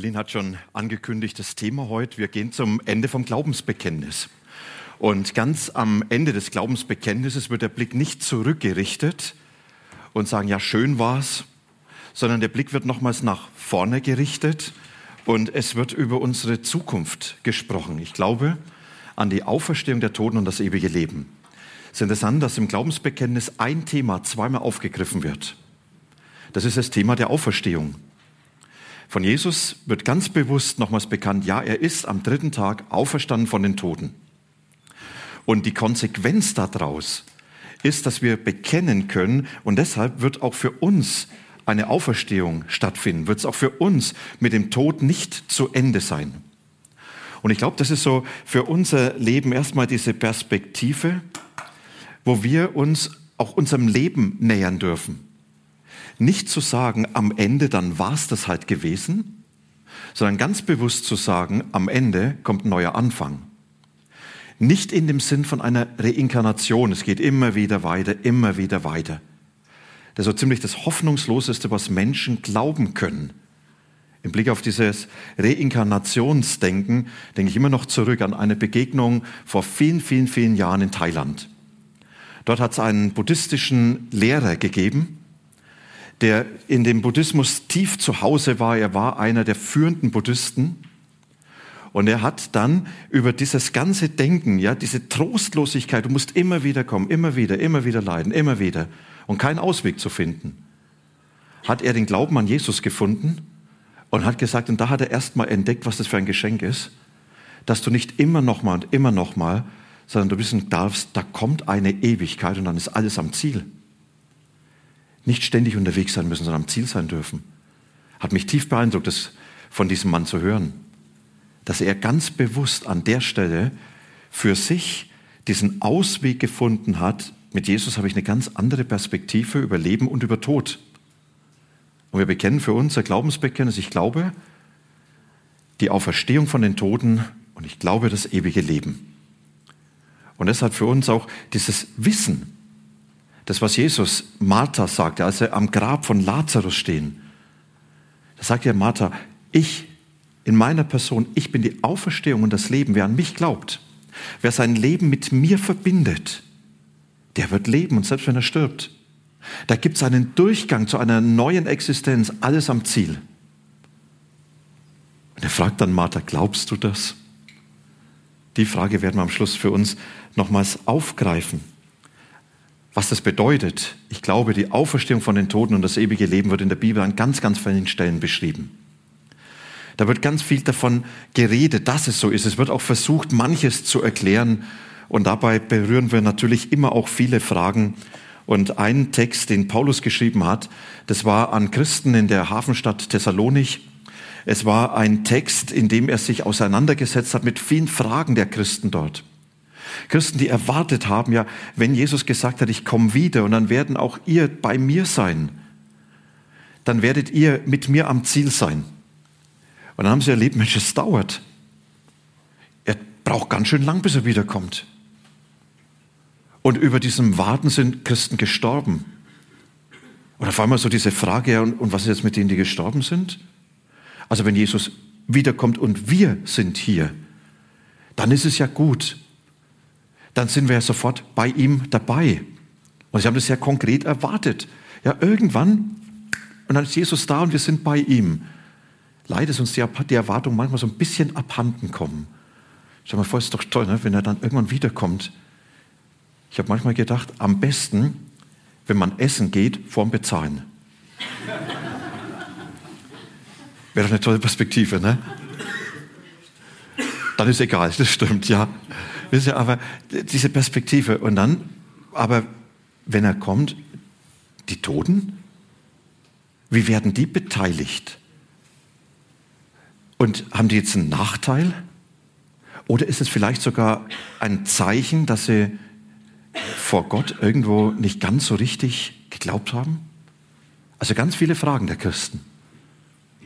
Evelyn hat schon angekündigt, das Thema heute, wir gehen zum Ende vom Glaubensbekenntnis. Und ganz am Ende des Glaubensbekenntnisses wird der Blick nicht zurückgerichtet und sagen, ja, schön war's, sondern der Blick wird nochmals nach vorne gerichtet und es wird über unsere Zukunft gesprochen. Ich glaube an die Auferstehung der Toten und das ewige Leben. Es ist interessant, dass im Glaubensbekenntnis ein Thema zweimal aufgegriffen wird. Das ist das Thema der Auferstehung. Von Jesus wird ganz bewusst nochmals bekannt, ja, er ist am dritten Tag auferstanden von den Toten. Und die Konsequenz daraus ist, dass wir bekennen können und deshalb wird auch für uns eine Auferstehung stattfinden, wird es auch für uns mit dem Tod nicht zu Ende sein. Und ich glaube, das ist so für unser Leben erstmal diese Perspektive, wo wir uns auch unserem Leben nähern dürfen. Nicht zu sagen, am Ende, dann war es das halt gewesen, sondern ganz bewusst zu sagen, am Ende kommt ein neuer Anfang. Nicht in dem Sinn von einer Reinkarnation, es geht immer wieder weiter, immer wieder weiter. Das ist so ziemlich das Hoffnungsloseste, was Menschen glauben können. Im Blick auf dieses Reinkarnationsdenken denke ich immer noch zurück an eine Begegnung vor vielen, vielen, vielen Jahren in Thailand. Dort hat es einen buddhistischen Lehrer gegeben, der in dem Buddhismus tief zu Hause war. Er war einer der führenden Buddhisten. Und er hat dann über dieses ganze Denken, ja, diese Trostlosigkeit, du musst immer wieder kommen, immer wieder, immer wieder leiden, immer wieder und keinen Ausweg zu finden, hat er den Glauben an Jesus gefunden und hat gesagt, und da hat er erstmal entdeckt, was das für ein Geschenk ist, dass du nicht immer nochmal und immer nochmal, sondern du wissen darfst, da kommt eine Ewigkeit und dann ist alles am Ziel nicht ständig unterwegs sein müssen, sondern am Ziel sein dürfen. Hat mich tief beeindruckt, das von diesem Mann zu hören, dass er ganz bewusst an der Stelle für sich diesen Ausweg gefunden hat. Mit Jesus habe ich eine ganz andere Perspektive über Leben und über Tod. Und wir bekennen für unser Glaubensbekenntnis, ich glaube, die Auferstehung von den Toten und ich glaube das ewige Leben. Und deshalb für uns auch dieses Wissen, das, was Jesus Martha sagte, als er am Grab von Lazarus stehen. Da sagt er Martha, ich in meiner Person, ich bin die Auferstehung und das Leben. Wer an mich glaubt, wer sein Leben mit mir verbindet, der wird leben und selbst wenn er stirbt. Da gibt es einen Durchgang zu einer neuen Existenz, alles am Ziel. Und er fragt dann Martha, glaubst du das? Die Frage werden wir am Schluss für uns nochmals aufgreifen. Was das bedeutet, ich glaube, die Auferstehung von den Toten und das ewige Leben wird in der Bibel an ganz, ganz vielen Stellen beschrieben. Da wird ganz viel davon geredet, dass es so ist. Es wird auch versucht, manches zu erklären. Und dabei berühren wir natürlich immer auch viele Fragen. Und ein Text, den Paulus geschrieben hat, das war an Christen in der Hafenstadt Thessalonich. Es war ein Text, in dem er sich auseinandergesetzt hat mit vielen Fragen der Christen dort. Christen, die erwartet haben, ja, wenn Jesus gesagt hat, ich komme wieder und dann werden auch ihr bei mir sein, dann werdet ihr mit mir am Ziel sein. Und dann haben sie erlebt, Mensch, es dauert. Er braucht ganz schön lang, bis er wiederkommt. Und über diesem Warten sind Christen gestorben. Und auf einmal so diese Frage, ja, und, und was ist jetzt mit denen, die gestorben sind? Also wenn Jesus wiederkommt und wir sind hier, dann ist es ja gut dann sind wir ja sofort bei ihm dabei. Und sie haben das sehr konkret erwartet. Ja, irgendwann, und dann ist Jesus da und wir sind bei ihm. Leider ist uns die, die Erwartung manchmal so ein bisschen abhanden kommen. Stell dir mal vor, es ist doch toll, ne, wenn er dann irgendwann wiederkommt. Ich habe manchmal gedacht, am besten, wenn man essen geht, vorm Bezahlen. Wäre doch eine tolle Perspektive, ne? Dann ist egal, das stimmt, ja. Wisst ihr, aber diese Perspektive. Und dann, aber wenn er kommt, die Toten, wie werden die beteiligt? Und haben die jetzt einen Nachteil? Oder ist es vielleicht sogar ein Zeichen, dass sie vor Gott irgendwo nicht ganz so richtig geglaubt haben? Also ganz viele Fragen der Christen.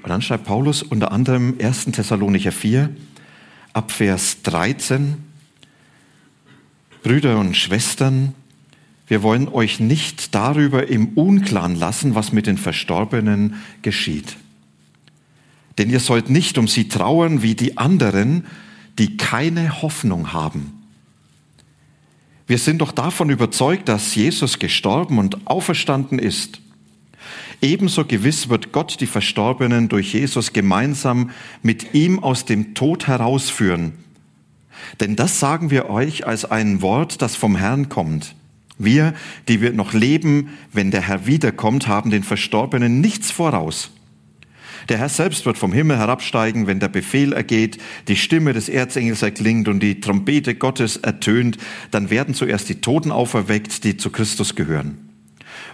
Und dann schreibt Paulus unter anderem 1. Thessalonicher 4, ab Vers 13, Brüder und Schwestern, wir wollen euch nicht darüber im Unklaren lassen, was mit den Verstorbenen geschieht. Denn ihr sollt nicht um sie trauern wie die anderen, die keine Hoffnung haben. Wir sind doch davon überzeugt, dass Jesus gestorben und auferstanden ist. Ebenso gewiss wird Gott die Verstorbenen durch Jesus gemeinsam mit ihm aus dem Tod herausführen. Denn das sagen wir euch als ein Wort, das vom Herrn kommt. Wir, die wir noch leben, wenn der Herr wiederkommt, haben den Verstorbenen nichts voraus. Der Herr selbst wird vom Himmel herabsteigen, wenn der Befehl ergeht, die Stimme des Erzengels erklingt und die Trompete Gottes ertönt, dann werden zuerst die Toten auferweckt, die zu Christus gehören.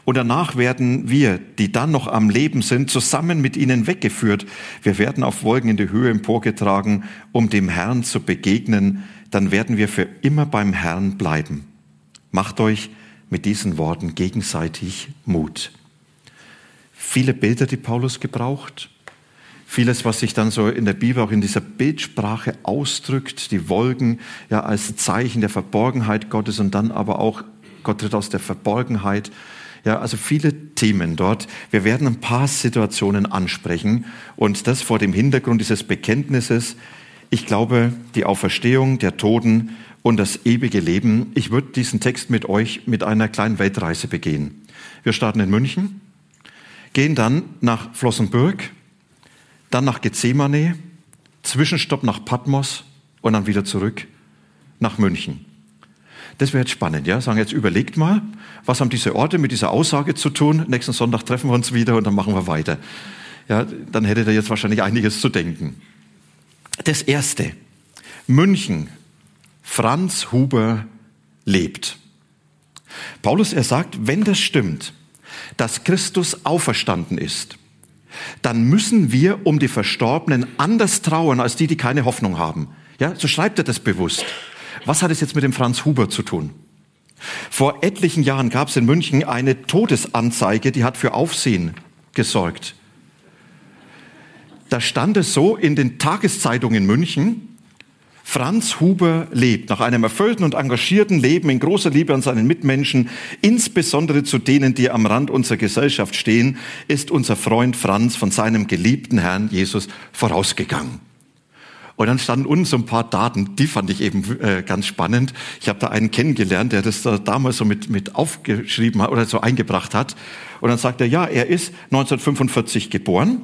Und danach werden wir, die dann noch am Leben sind, zusammen mit ihnen weggeführt. Wir werden auf Wolken in die Höhe emporgetragen, um dem Herrn zu begegnen. Dann werden wir für immer beim Herrn bleiben. Macht euch mit diesen Worten gegenseitig Mut. Viele Bilder, die Paulus gebraucht, vieles, was sich dann so in der Bibel auch in dieser Bildsprache ausdrückt, die Wolken ja als Zeichen der Verborgenheit Gottes und dann aber auch Gott tritt aus der Verborgenheit. Ja, also viele Themen dort. Wir werden ein paar Situationen ansprechen und das vor dem Hintergrund dieses Bekenntnisses. Ich glaube, die Auferstehung der Toten und das ewige Leben. Ich würde diesen Text mit euch mit einer kleinen Weltreise begehen. Wir starten in München, gehen dann nach Flossenbürg, dann nach Gethsemane, Zwischenstopp nach Patmos und dann wieder zurück nach München. Das wäre jetzt spannend, ja? Sagen jetzt überlegt mal, was haben diese Orte mit dieser Aussage zu tun? Nächsten Sonntag treffen wir uns wieder und dann machen wir weiter. Ja, dann hättet ihr jetzt wahrscheinlich einiges zu denken. Das erste. München. Franz Huber lebt. Paulus, er sagt, wenn das stimmt, dass Christus auferstanden ist, dann müssen wir um die Verstorbenen anders trauern als die, die keine Hoffnung haben. Ja, so schreibt er das bewusst. Was hat es jetzt mit dem Franz Huber zu tun? Vor etlichen Jahren gab es in München eine Todesanzeige, die hat für Aufsehen gesorgt. Da stand es so in den Tageszeitungen in München, Franz Huber lebt nach einem erfüllten und engagierten Leben in großer Liebe an seinen Mitmenschen, insbesondere zu denen, die am Rand unserer Gesellschaft stehen, ist unser Freund Franz von seinem geliebten Herrn Jesus vorausgegangen. Und dann standen unten so ein paar Daten, die fand ich eben äh, ganz spannend. Ich habe da einen kennengelernt, der das da damals so mit, mit aufgeschrieben hat oder so eingebracht hat. Und dann sagt er, ja, er ist 1945 geboren,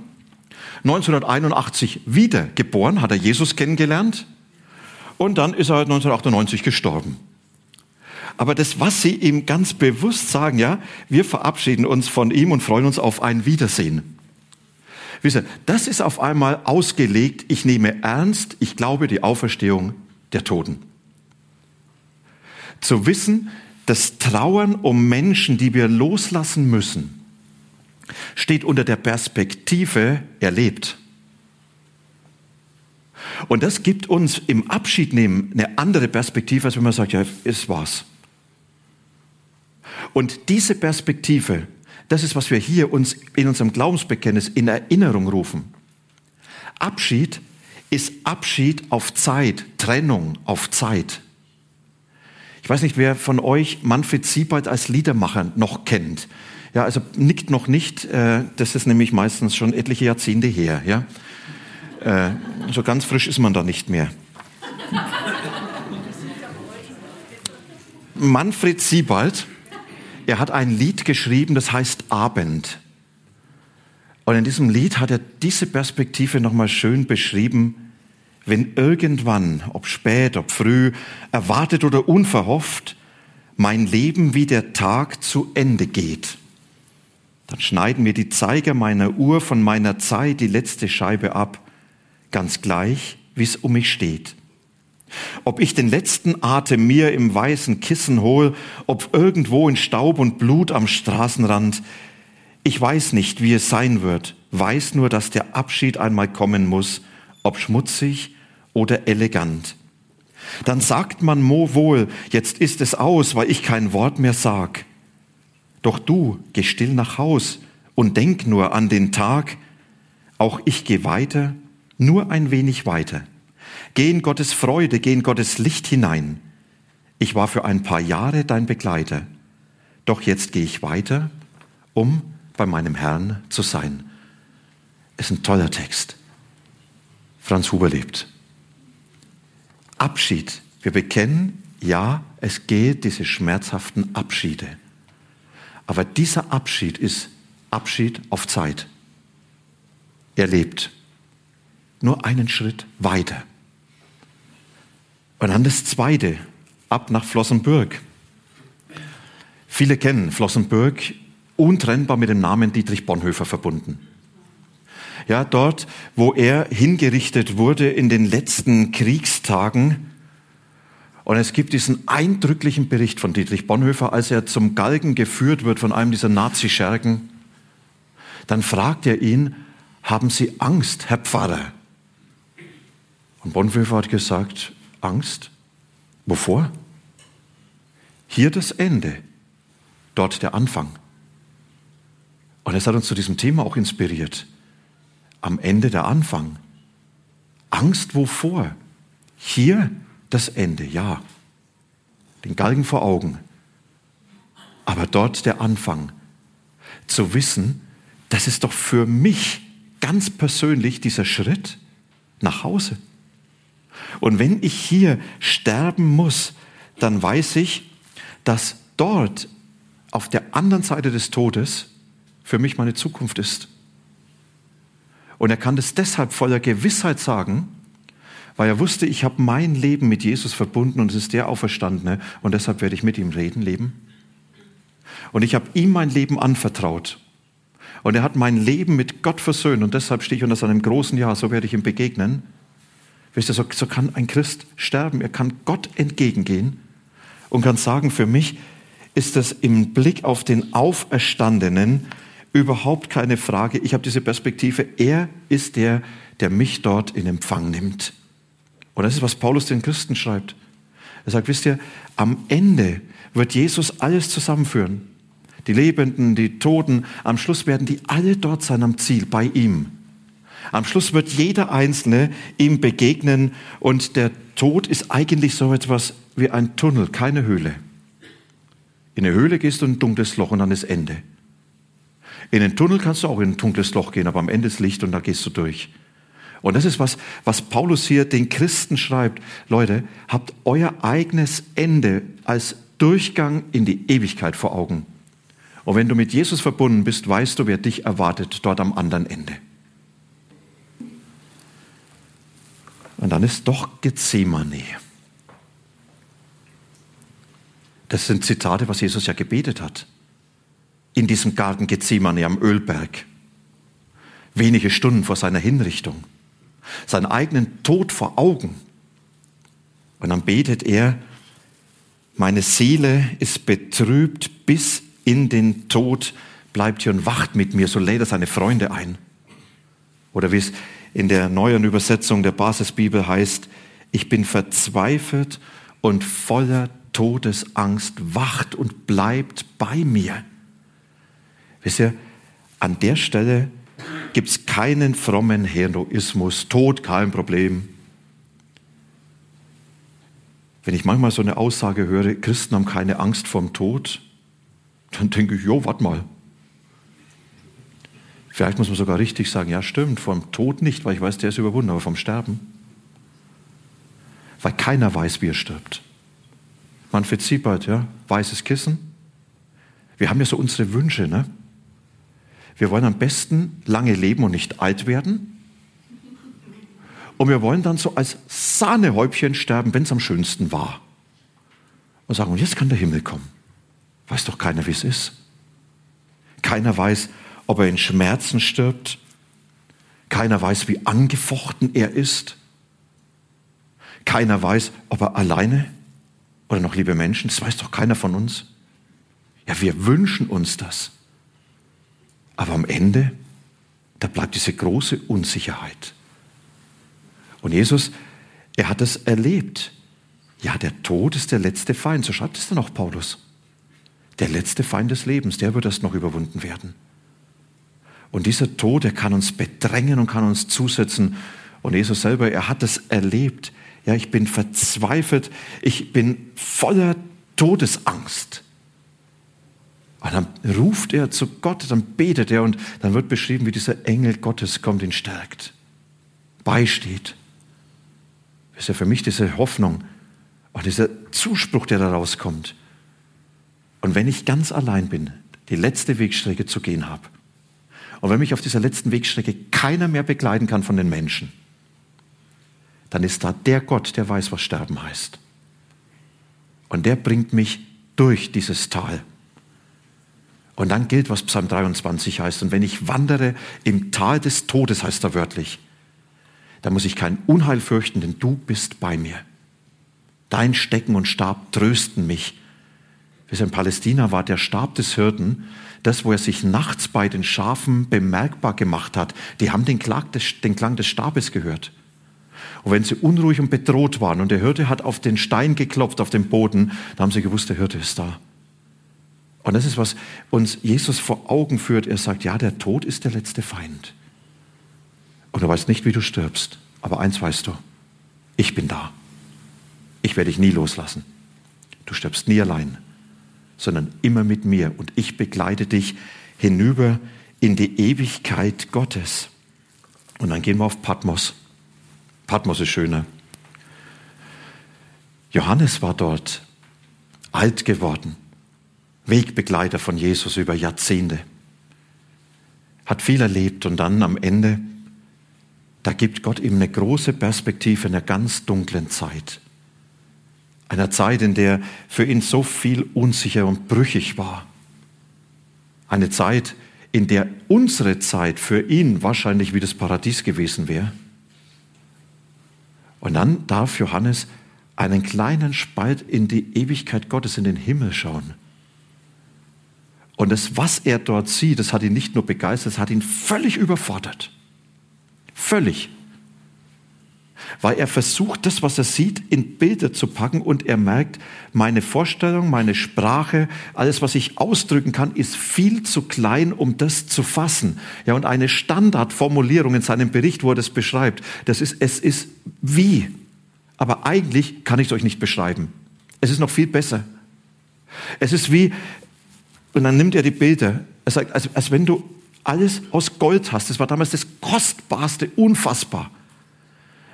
1981 wieder geboren, hat er Jesus kennengelernt, und dann ist er 1998 gestorben. Aber das, was Sie ihm ganz bewusst sagen, ja, wir verabschieden uns von ihm und freuen uns auf ein Wiedersehen. Wisst ihr, das ist auf einmal ausgelegt, ich nehme ernst, ich glaube die Auferstehung der Toten. Zu wissen, das Trauern um Menschen, die wir loslassen müssen, steht unter der Perspektive, er lebt. Und das gibt uns im Abschiednehmen eine andere Perspektive, als wenn man sagt, ja, es war's. Und diese Perspektive, das ist, was wir hier uns in unserem Glaubensbekenntnis in Erinnerung rufen. Abschied ist Abschied auf Zeit, Trennung auf Zeit. Ich weiß nicht, wer von euch Manfred Siebald als Liedermacher noch kennt. Ja, also nickt noch nicht. Äh, das ist nämlich meistens schon etliche Jahrzehnte her. Ja, äh, so ganz frisch ist man da nicht mehr. Manfred Siebald, er hat ein Lied geschrieben, das heißt Abend. Und in diesem Lied hat er diese Perspektive nochmal schön beschrieben, wenn irgendwann, ob spät, ob früh, erwartet oder unverhofft, mein Leben wie der Tag zu Ende geht. Dann schneiden mir die Zeiger meiner Uhr von meiner Zeit die letzte Scheibe ab ganz gleich, wie es um mich steht. Ob ich den letzten Atem mir im weißen Kissen hol, ob irgendwo in Staub und Blut am Straßenrand, ich weiß nicht, wie es sein wird, weiß nur, dass der Abschied einmal kommen muss, ob schmutzig oder elegant. Dann sagt man Mo wohl, jetzt ist es aus, weil ich kein Wort mehr sag. Doch du geh still nach Haus und denk nur an den Tag, auch ich geh weiter, nur ein wenig weiter. Geh in Gottes Freude, geh in Gottes Licht hinein. Ich war für ein paar Jahre dein Begleiter, doch jetzt gehe ich weiter, um bei meinem Herrn zu sein. Ist ein toller Text. Franz Huber lebt. Abschied. Wir bekennen, ja, es geht diese schmerzhaften Abschiede. Aber dieser Abschied ist Abschied auf Zeit. Er lebt nur einen Schritt weiter. Und dann das Zweite, ab nach Flossenbürg. Viele kennen Flossenbürg untrennbar mit dem Namen Dietrich Bonhoeffer verbunden. Ja, dort, wo er hingerichtet wurde in den letzten Kriegstagen. Und es gibt diesen eindrücklichen Bericht von Dietrich Bonhoeffer, als er zum Galgen geführt wird von einem dieser Nazi-Schergen. Dann fragt er ihn, haben Sie Angst, Herr Pfarrer? Und Bonhoeffer hat gesagt, Angst? Wovor? Hier das Ende, dort der Anfang. Und es hat uns zu diesem Thema auch inspiriert. Am Ende der Anfang. Angst wovor? Hier das Ende, ja. Den Galgen vor Augen. Aber dort der Anfang. Zu wissen, das ist doch für mich ganz persönlich dieser Schritt nach Hause. Und wenn ich hier sterben muss, dann weiß ich, dass dort auf der anderen Seite des Todes für mich meine Zukunft ist. Und er kann das deshalb voller Gewissheit sagen, weil er wusste, ich habe mein Leben mit Jesus verbunden und es ist der Auferstandene und deshalb werde ich mit ihm reden, leben. Und ich habe ihm mein Leben anvertraut. Und er hat mein Leben mit Gott versöhnt und deshalb stehe ich unter seinem großen Ja, so werde ich ihm begegnen. Wisst ihr, so, so kann ein Christ sterben. Er kann Gott entgegengehen und kann sagen, für mich ist das im Blick auf den Auferstandenen überhaupt keine Frage. Ich habe diese Perspektive. Er ist der, der mich dort in Empfang nimmt. Und das ist, was Paulus den Christen schreibt. Er sagt, wisst ihr, am Ende wird Jesus alles zusammenführen. Die Lebenden, die Toten, am Schluss werden die alle dort sein am Ziel, bei ihm. Am Schluss wird jeder Einzelne ihm begegnen und der Tod ist eigentlich so etwas wie ein Tunnel, keine Höhle. In eine Höhle gehst du in ein dunkles Loch und dann ist Ende. In den Tunnel kannst du auch in ein dunkles Loch gehen, aber am Ende ist Licht und da gehst du durch. Und das ist was, was Paulus hier den Christen schreibt. Leute, habt euer eigenes Ende als Durchgang in die Ewigkeit vor Augen. Und wenn du mit Jesus verbunden bist, weißt du, wer dich erwartet dort am anderen Ende. Und dann ist doch Gethsemane. Das sind Zitate, was Jesus ja gebetet hat. In diesem Garten Gethsemane am Ölberg. Wenige Stunden vor seiner Hinrichtung. Seinen eigenen Tod vor Augen. Und dann betet er, meine Seele ist betrübt bis in den Tod, bleibt hier und wacht mit mir, so lädt er seine Freunde ein. Oder wie es in der neuen Übersetzung der Basisbibel heißt, ich bin verzweifelt und voller Todesangst, wacht und bleibt bei mir. Wisst ihr, an der Stelle gibt es keinen frommen Heroismus, Tod kein Problem. Wenn ich manchmal so eine Aussage höre, Christen haben keine Angst vorm Tod, dann denke ich, jo, warte mal, Vielleicht muss man sogar richtig sagen, ja stimmt, vom Tod nicht, weil ich weiß, der ist überwunden, aber vom Sterben. Weil keiner weiß, wie er stirbt. Manfred Siebert, ja, weißes Kissen. Wir haben ja so unsere Wünsche, ne? Wir wollen am besten lange leben und nicht alt werden. Und wir wollen dann so als Sahnehäubchen sterben, wenn es am schönsten war. Und sagen, und jetzt kann der Himmel kommen. Weiß doch keiner, wie es ist. Keiner weiß, ob er in Schmerzen stirbt. Keiner weiß, wie angefochten er ist. Keiner weiß, ob er alleine oder noch liebe Menschen, das weiß doch keiner von uns. Ja, wir wünschen uns das. Aber am Ende, da bleibt diese große Unsicherheit. Und Jesus, er hat es erlebt. Ja, der Tod ist der letzte Feind, so schreibt es dann auch Paulus. Der letzte Feind des Lebens, der wird erst noch überwunden werden. Und dieser Tod, der kann uns bedrängen und kann uns zusetzen. Und Jesus selber, er hat es erlebt. Ja, ich bin verzweifelt, ich bin voller Todesangst. Und dann ruft er zu Gott, dann betet er und dann wird beschrieben, wie dieser Engel Gottes kommt, ihn stärkt, beisteht. Das ist ja für mich diese Hoffnung und dieser Zuspruch, der daraus kommt. Und wenn ich ganz allein bin, die letzte Wegstrecke zu gehen habe, und wenn mich auf dieser letzten Wegstrecke keiner mehr begleiten kann von den Menschen, dann ist da der Gott, der weiß, was Sterben heißt. Und der bringt mich durch dieses Tal. Und dann gilt, was Psalm 23 heißt. Und wenn ich wandere im Tal des Todes, heißt er wörtlich, dann muss ich kein Unheil fürchten, denn du bist bei mir. Dein Stecken und Stab trösten mich. Es in Palästina war der Stab des Hirten, das, wo er sich nachts bei den Schafen bemerkbar gemacht hat, die haben den Klang des, den Klang des Stabes gehört. Und wenn sie unruhig und bedroht waren und der Hirte hat auf den Stein geklopft, auf den Boden, dann haben sie gewusst, der Hirte ist da. Und das ist, was uns Jesus vor Augen führt. Er sagt, ja, der Tod ist der letzte Feind. Und du weißt nicht, wie du stirbst. Aber eins weißt du, ich bin da. Ich werde dich nie loslassen. Du stirbst nie allein, sondern immer mit mir. Und ich begleite dich hinüber in die Ewigkeit Gottes. Und dann gehen wir auf Patmos. Patmos ist schöner. Johannes war dort alt geworden, Wegbegleiter von Jesus über Jahrzehnte, hat viel erlebt und dann am Ende, da gibt Gott ihm eine große Perspektive in einer ganz dunklen Zeit. Einer Zeit, in der für ihn so viel unsicher und brüchig war. Eine Zeit, in der unsere Zeit für ihn wahrscheinlich wie das Paradies gewesen wäre. Und dann darf Johannes einen kleinen Spalt in die Ewigkeit Gottes, in den Himmel schauen. Und das, was er dort sieht, das hat ihn nicht nur begeistert, das hat ihn völlig überfordert. Völlig. Weil er versucht, das, was er sieht, in Bilder zu packen und er merkt, meine Vorstellung, meine Sprache, alles, was ich ausdrücken kann, ist viel zu klein, um das zu fassen. Ja, und eine Standardformulierung in seinem Bericht, wo er das beschreibt, das ist, es ist wie. Aber eigentlich kann ich es euch nicht beschreiben. Es ist noch viel besser. Es ist wie, und dann nimmt er die Bilder. Er sagt, als, als wenn du alles aus Gold hast. Das war damals das Kostbarste, unfassbar.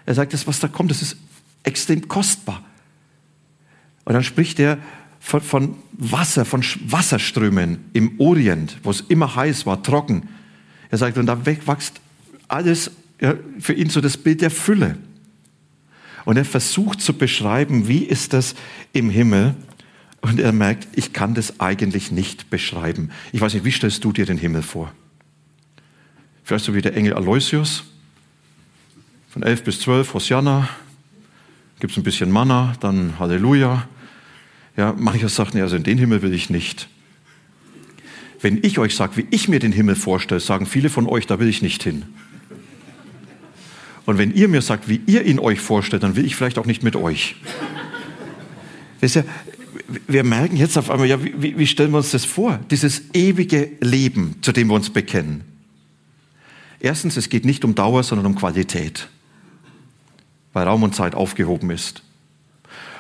Er sagt, das, was da kommt, das ist extrem kostbar. Und dann spricht er von, von Wasser, von Wasserströmen im Orient, wo es immer heiß war, trocken. Er sagt, und da wächst alles ja, für ihn so das Bild der Fülle. Und er versucht zu beschreiben, wie ist das im Himmel. Und er merkt, ich kann das eigentlich nicht beschreiben. Ich weiß nicht, wie stellst du dir den Himmel vor? Vielleicht so wie der Engel Aloysius, von 11 bis 12, Hosianna, gibt es ein bisschen Manna, dann Halleluja. Ja, mancher sagt, also in den Himmel will ich nicht. Wenn ich euch sage, wie ich mir den Himmel vorstelle, sagen viele von euch, da will ich nicht hin. Und wenn ihr mir sagt, wie ihr ihn euch vorstellt, dann will ich vielleicht auch nicht mit euch. Wisst ihr, wir merken jetzt auf einmal, ja, wie, wie stellen wir uns das vor? Dieses ewige Leben, zu dem wir uns bekennen. Erstens, es geht nicht um Dauer, sondern um Qualität, weil Raum und Zeit aufgehoben ist.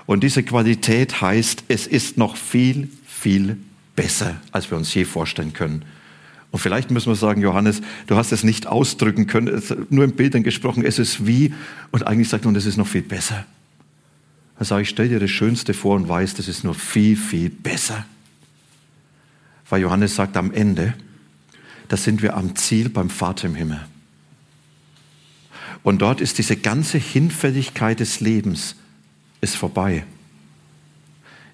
Und diese Qualität heißt, es ist noch viel, viel besser, als wir uns je vorstellen können. Und vielleicht müssen wir sagen, Johannes, du hast es nicht ausdrücken können, nur in Bildern gesprochen, es ist wie, und eigentlich sagt man, es ist noch viel besser. Dann sage ich, stell dir das Schönste vor und weiß, das ist nur viel, viel besser. Weil Johannes sagt am Ende, da sind wir am Ziel beim Vater im Himmel. Und dort ist diese ganze Hinfälligkeit des Lebens ist vorbei.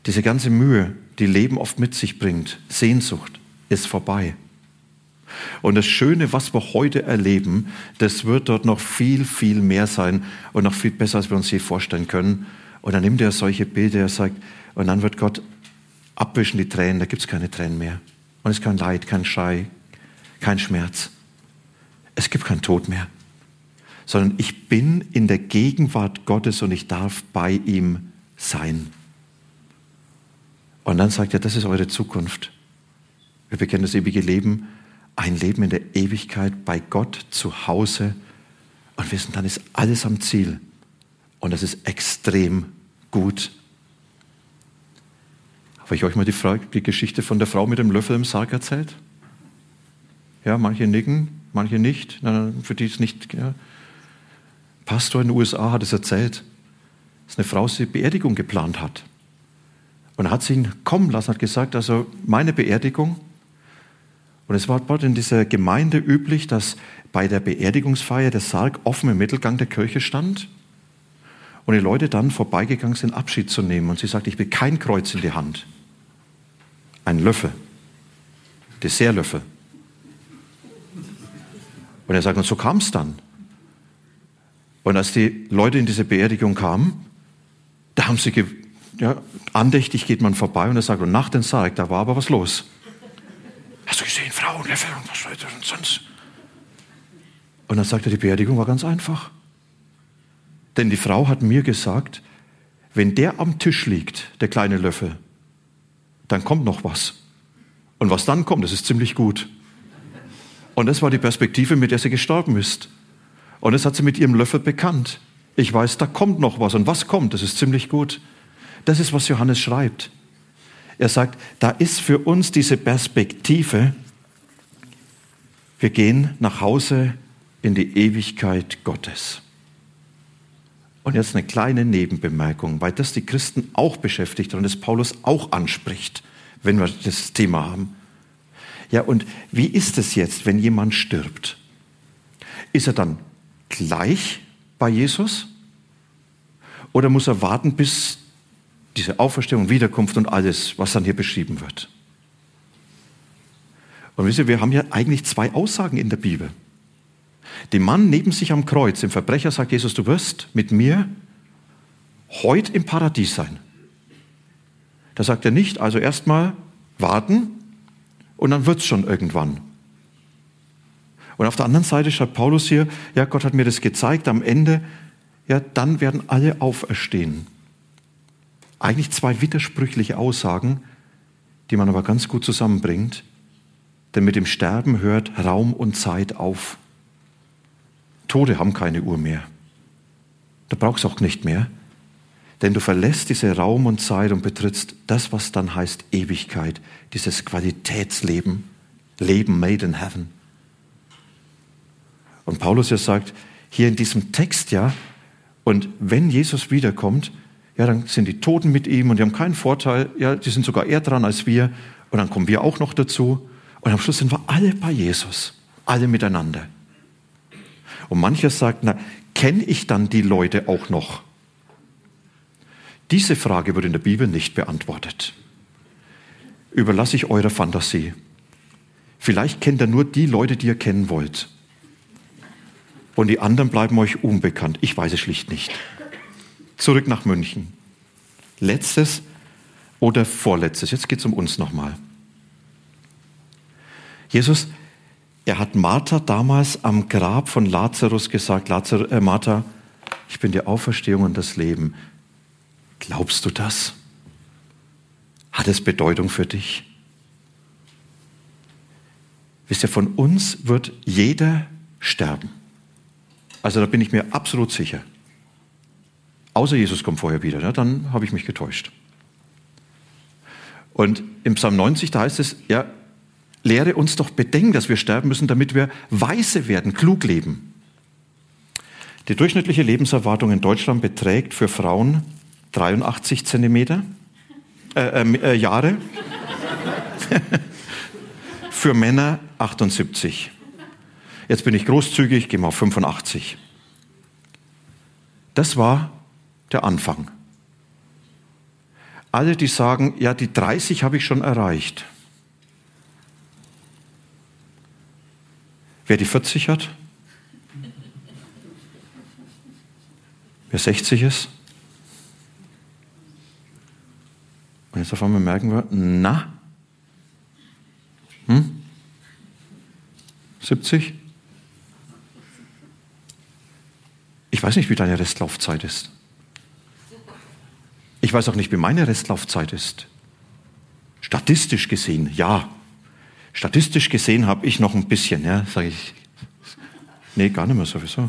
Diese ganze Mühe, die Leben oft mit sich bringt, Sehnsucht, ist vorbei. Und das Schöne, was wir heute erleben, das wird dort noch viel, viel mehr sein und noch viel besser, als wir uns je vorstellen können. Und dann nimmt er solche Bilder, er sagt, und dann wird Gott abwischen die Tränen, da gibt es keine Tränen mehr. Und es ist kein Leid, kein Schrei, kein Schmerz. Es gibt keinen Tod mehr. Sondern ich bin in der Gegenwart Gottes und ich darf bei ihm sein. Und dann sagt er, das ist eure Zukunft. Wir bekennen das ewige Leben, ein Leben in der Ewigkeit bei Gott zu Hause und wissen, dann ist alles am Ziel. Und das ist extrem gut. Habe ich euch mal die, Frage, die Geschichte von der Frau mit dem Löffel im Sarg erzählt? Ja, manche nicken, manche nicht. Für die es nicht. Ja. Pastor in den USA hat es erzählt, dass eine Frau die Beerdigung geplant hat. Und hat sie ihn kommen lassen, hat gesagt, also meine Beerdigung. Und es war dort in dieser Gemeinde üblich, dass bei der Beerdigungsfeier der Sarg offen im Mittelgang der Kirche stand und die Leute dann vorbeigegangen sind, Abschied zu nehmen. Und sie sagte, ich will kein Kreuz in die Hand einen Löffel, Dessertlöffel. Und er sagt, und so kam es dann. Und als die Leute in diese Beerdigung kamen, da haben sie, ja, andächtig geht man vorbei und er sagt, und nach dem Sarg, da war aber was los. Hast du gesehen, Frauenlöffel und was weiter und sonst? Und dann sagt er, die Beerdigung war ganz einfach. Denn die Frau hat mir gesagt, wenn der am Tisch liegt, der kleine Löffel, dann kommt noch was. Und was dann kommt, das ist ziemlich gut. Und das war die Perspektive, mit der sie gestorben ist. Und das hat sie mit ihrem Löffel bekannt. Ich weiß, da kommt noch was. Und was kommt, das ist ziemlich gut. Das ist, was Johannes schreibt. Er sagt, da ist für uns diese Perspektive, wir gehen nach Hause in die Ewigkeit Gottes. Und jetzt eine kleine Nebenbemerkung, weil das die Christen auch beschäftigt und das Paulus auch anspricht, wenn wir das Thema haben. Ja, und wie ist es jetzt, wenn jemand stirbt? Ist er dann gleich bei Jesus? Oder muss er warten, bis diese Auferstehung, Wiederkunft und alles, was dann hier beschrieben wird? Und wisst ihr, wir haben ja eigentlich zwei Aussagen in der Bibel. Dem Mann neben sich am Kreuz, dem Verbrecher, sagt Jesus, du wirst mit mir heute im Paradies sein. Da sagt er nicht, also erstmal warten und dann wird es schon irgendwann. Und auf der anderen Seite schreibt Paulus hier, ja, Gott hat mir das gezeigt, am Ende, ja, dann werden alle auferstehen. Eigentlich zwei widersprüchliche Aussagen, die man aber ganz gut zusammenbringt, denn mit dem Sterben hört Raum und Zeit auf. Tode haben keine Uhr mehr. Du brauchst auch nicht mehr. Denn du verlässt diese Raum und Zeit und betrittst das, was dann heißt Ewigkeit, dieses Qualitätsleben, Leben made in heaven. Und Paulus ja sagt, hier in diesem Text ja, und wenn Jesus wiederkommt, ja, dann sind die Toten mit ihm und die haben keinen Vorteil, ja, die sind sogar eher dran als wir und dann kommen wir auch noch dazu und am Schluss sind wir alle bei Jesus, alle miteinander. Und mancher sagt, na, kenne ich dann die Leute auch noch? Diese Frage wird in der Bibel nicht beantwortet. Überlasse ich eurer Fantasie. Vielleicht kennt ihr nur die Leute, die ihr kennen wollt. Und die anderen bleiben euch unbekannt. Ich weiß es schlicht nicht. Zurück nach München. Letztes oder vorletztes. Jetzt geht es um uns nochmal. Jesus er hat Martha damals am Grab von Lazarus gesagt, Lazarus, äh, Martha, ich bin die Auferstehung und das Leben. Glaubst du das? Hat es Bedeutung für dich? Wisst ihr, von uns wird jeder sterben. Also da bin ich mir absolut sicher. Außer Jesus kommt vorher wieder, ne? dann habe ich mich getäuscht. Und im Psalm 90, da heißt es, ja, lehre uns doch bedenken, dass wir sterben müssen, damit wir weise werden, klug leben. Die durchschnittliche Lebenserwartung in Deutschland beträgt für Frauen 83 Zentimeter, äh, ähm, äh, Jahre, für Männer 78. Jetzt bin ich großzügig, gehe mal auf 85. Das war der Anfang. Alle, die sagen, ja, die 30 habe ich schon erreicht. Wer die 40 hat? Wer 60 ist? Und jetzt auf einmal merken wir, na, hm? 70? Ich weiß nicht, wie deine Restlaufzeit ist. Ich weiß auch nicht, wie meine Restlaufzeit ist. Statistisch gesehen, ja. Statistisch gesehen habe ich noch ein bisschen, ja, sage ich. Nee, gar nicht mehr sowieso.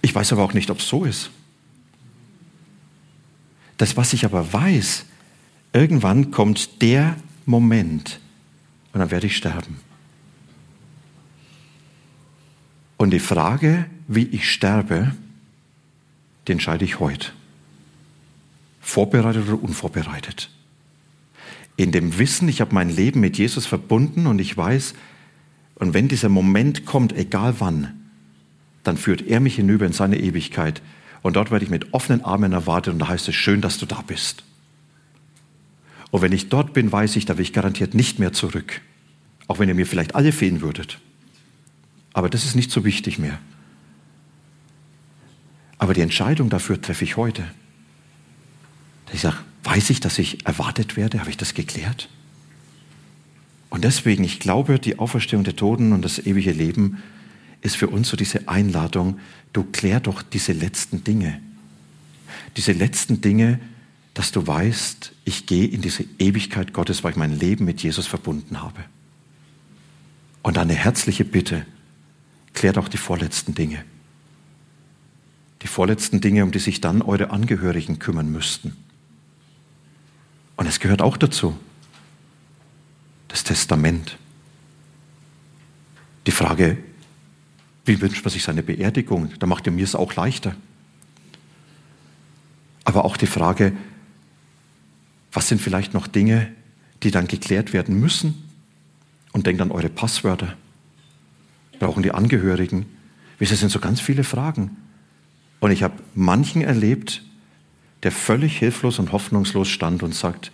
Ich weiß aber auch nicht, ob es so ist. Das, was ich aber weiß, irgendwann kommt der Moment und dann werde ich sterben. Und die Frage, wie ich sterbe, die entscheide ich heute. Vorbereitet oder unvorbereitet. In dem Wissen, ich habe mein Leben mit Jesus verbunden und ich weiß, und wenn dieser Moment kommt, egal wann, dann führt er mich hinüber in seine Ewigkeit. Und dort werde ich mit offenen Armen erwartet und da heißt es, schön, dass du da bist. Und wenn ich dort bin, weiß ich, da will ich garantiert nicht mehr zurück. Auch wenn ihr mir vielleicht alle fehlen würdet. Aber das ist nicht so wichtig mehr. Aber die Entscheidung dafür treffe ich heute. Ich sage, weiß ich, dass ich erwartet werde? Habe ich das geklärt? Und deswegen, ich glaube, die Auferstehung der Toten und das ewige Leben ist für uns so diese Einladung, du klär doch diese letzten Dinge. Diese letzten Dinge, dass du weißt, ich gehe in diese Ewigkeit Gottes, weil ich mein Leben mit Jesus verbunden habe. Und eine herzliche Bitte, klärt auch die vorletzten Dinge. Die vorletzten Dinge, um die sich dann eure Angehörigen kümmern müssten. Und es gehört auch dazu, das Testament. Die Frage, wie wünscht man sich seine Beerdigung? Da macht ihr mir es auch leichter. Aber auch die Frage, was sind vielleicht noch Dinge, die dann geklärt werden müssen? Und denkt an eure Passwörter brauchen die Angehörigen. Ihr, sind so ganz viele Fragen. Und ich habe manchen erlebt, der völlig hilflos und hoffnungslos stand und sagt,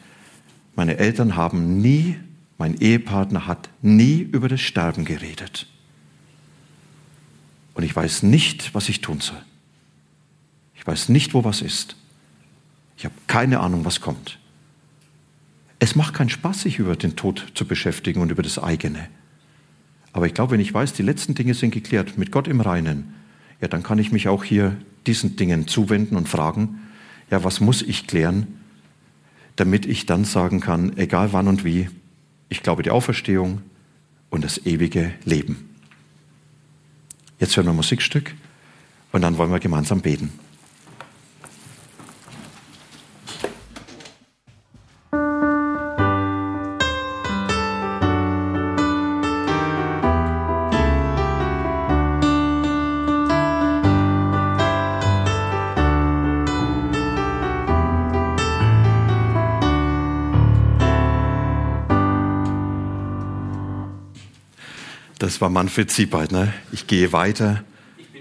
meine Eltern haben nie, mein Ehepartner hat nie über das Sterben geredet. Und ich weiß nicht, was ich tun soll. Ich weiß nicht, wo was ist. Ich habe keine Ahnung, was kommt. Es macht keinen Spaß, sich über den Tod zu beschäftigen und über das eigene. Aber ich glaube, wenn ich weiß, die letzten Dinge sind geklärt, mit Gott im Reinen, ja, dann kann ich mich auch hier diesen Dingen zuwenden und fragen, ja, was muss ich klären, damit ich dann sagen kann, egal wann und wie, ich glaube die Auferstehung und das ewige Leben. Jetzt hören wir ein Musikstück und dann wollen wir gemeinsam beten. Manfred Siebald. Ne? Ich gehe weiter,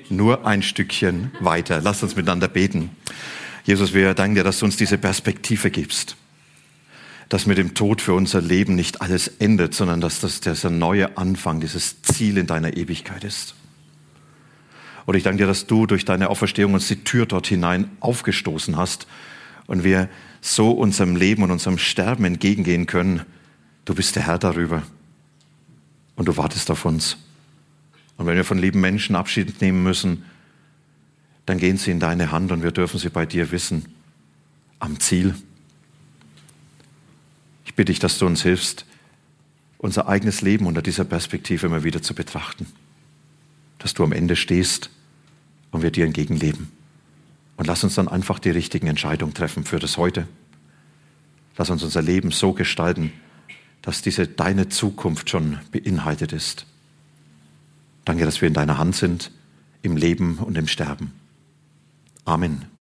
nur ein Stückchen weiter. Lass uns miteinander beten. Jesus, wir danken dir, dass du uns diese Perspektive gibst. Dass mit dem Tod für unser Leben nicht alles endet, sondern dass das dieser neue Anfang, dieses Ziel in deiner Ewigkeit ist. Und ich danke dir, dass du durch deine Auferstehung uns die Tür dort hinein aufgestoßen hast und wir so unserem Leben und unserem Sterben entgegengehen können. Du bist der Herr darüber und du wartest auf uns. Und wenn wir von lieben Menschen Abschied nehmen müssen, dann gehen sie in deine Hand und wir dürfen sie bei dir wissen, am Ziel. Ich bitte dich, dass du uns hilfst, unser eigenes Leben unter dieser Perspektive immer wieder zu betrachten. Dass du am Ende stehst und wir dir entgegenleben. Und lass uns dann einfach die richtigen Entscheidungen treffen für das Heute. Lass uns unser Leben so gestalten, dass diese deine Zukunft schon beinhaltet ist. Danke, dass wir in deiner Hand sind, im Leben und im Sterben. Amen.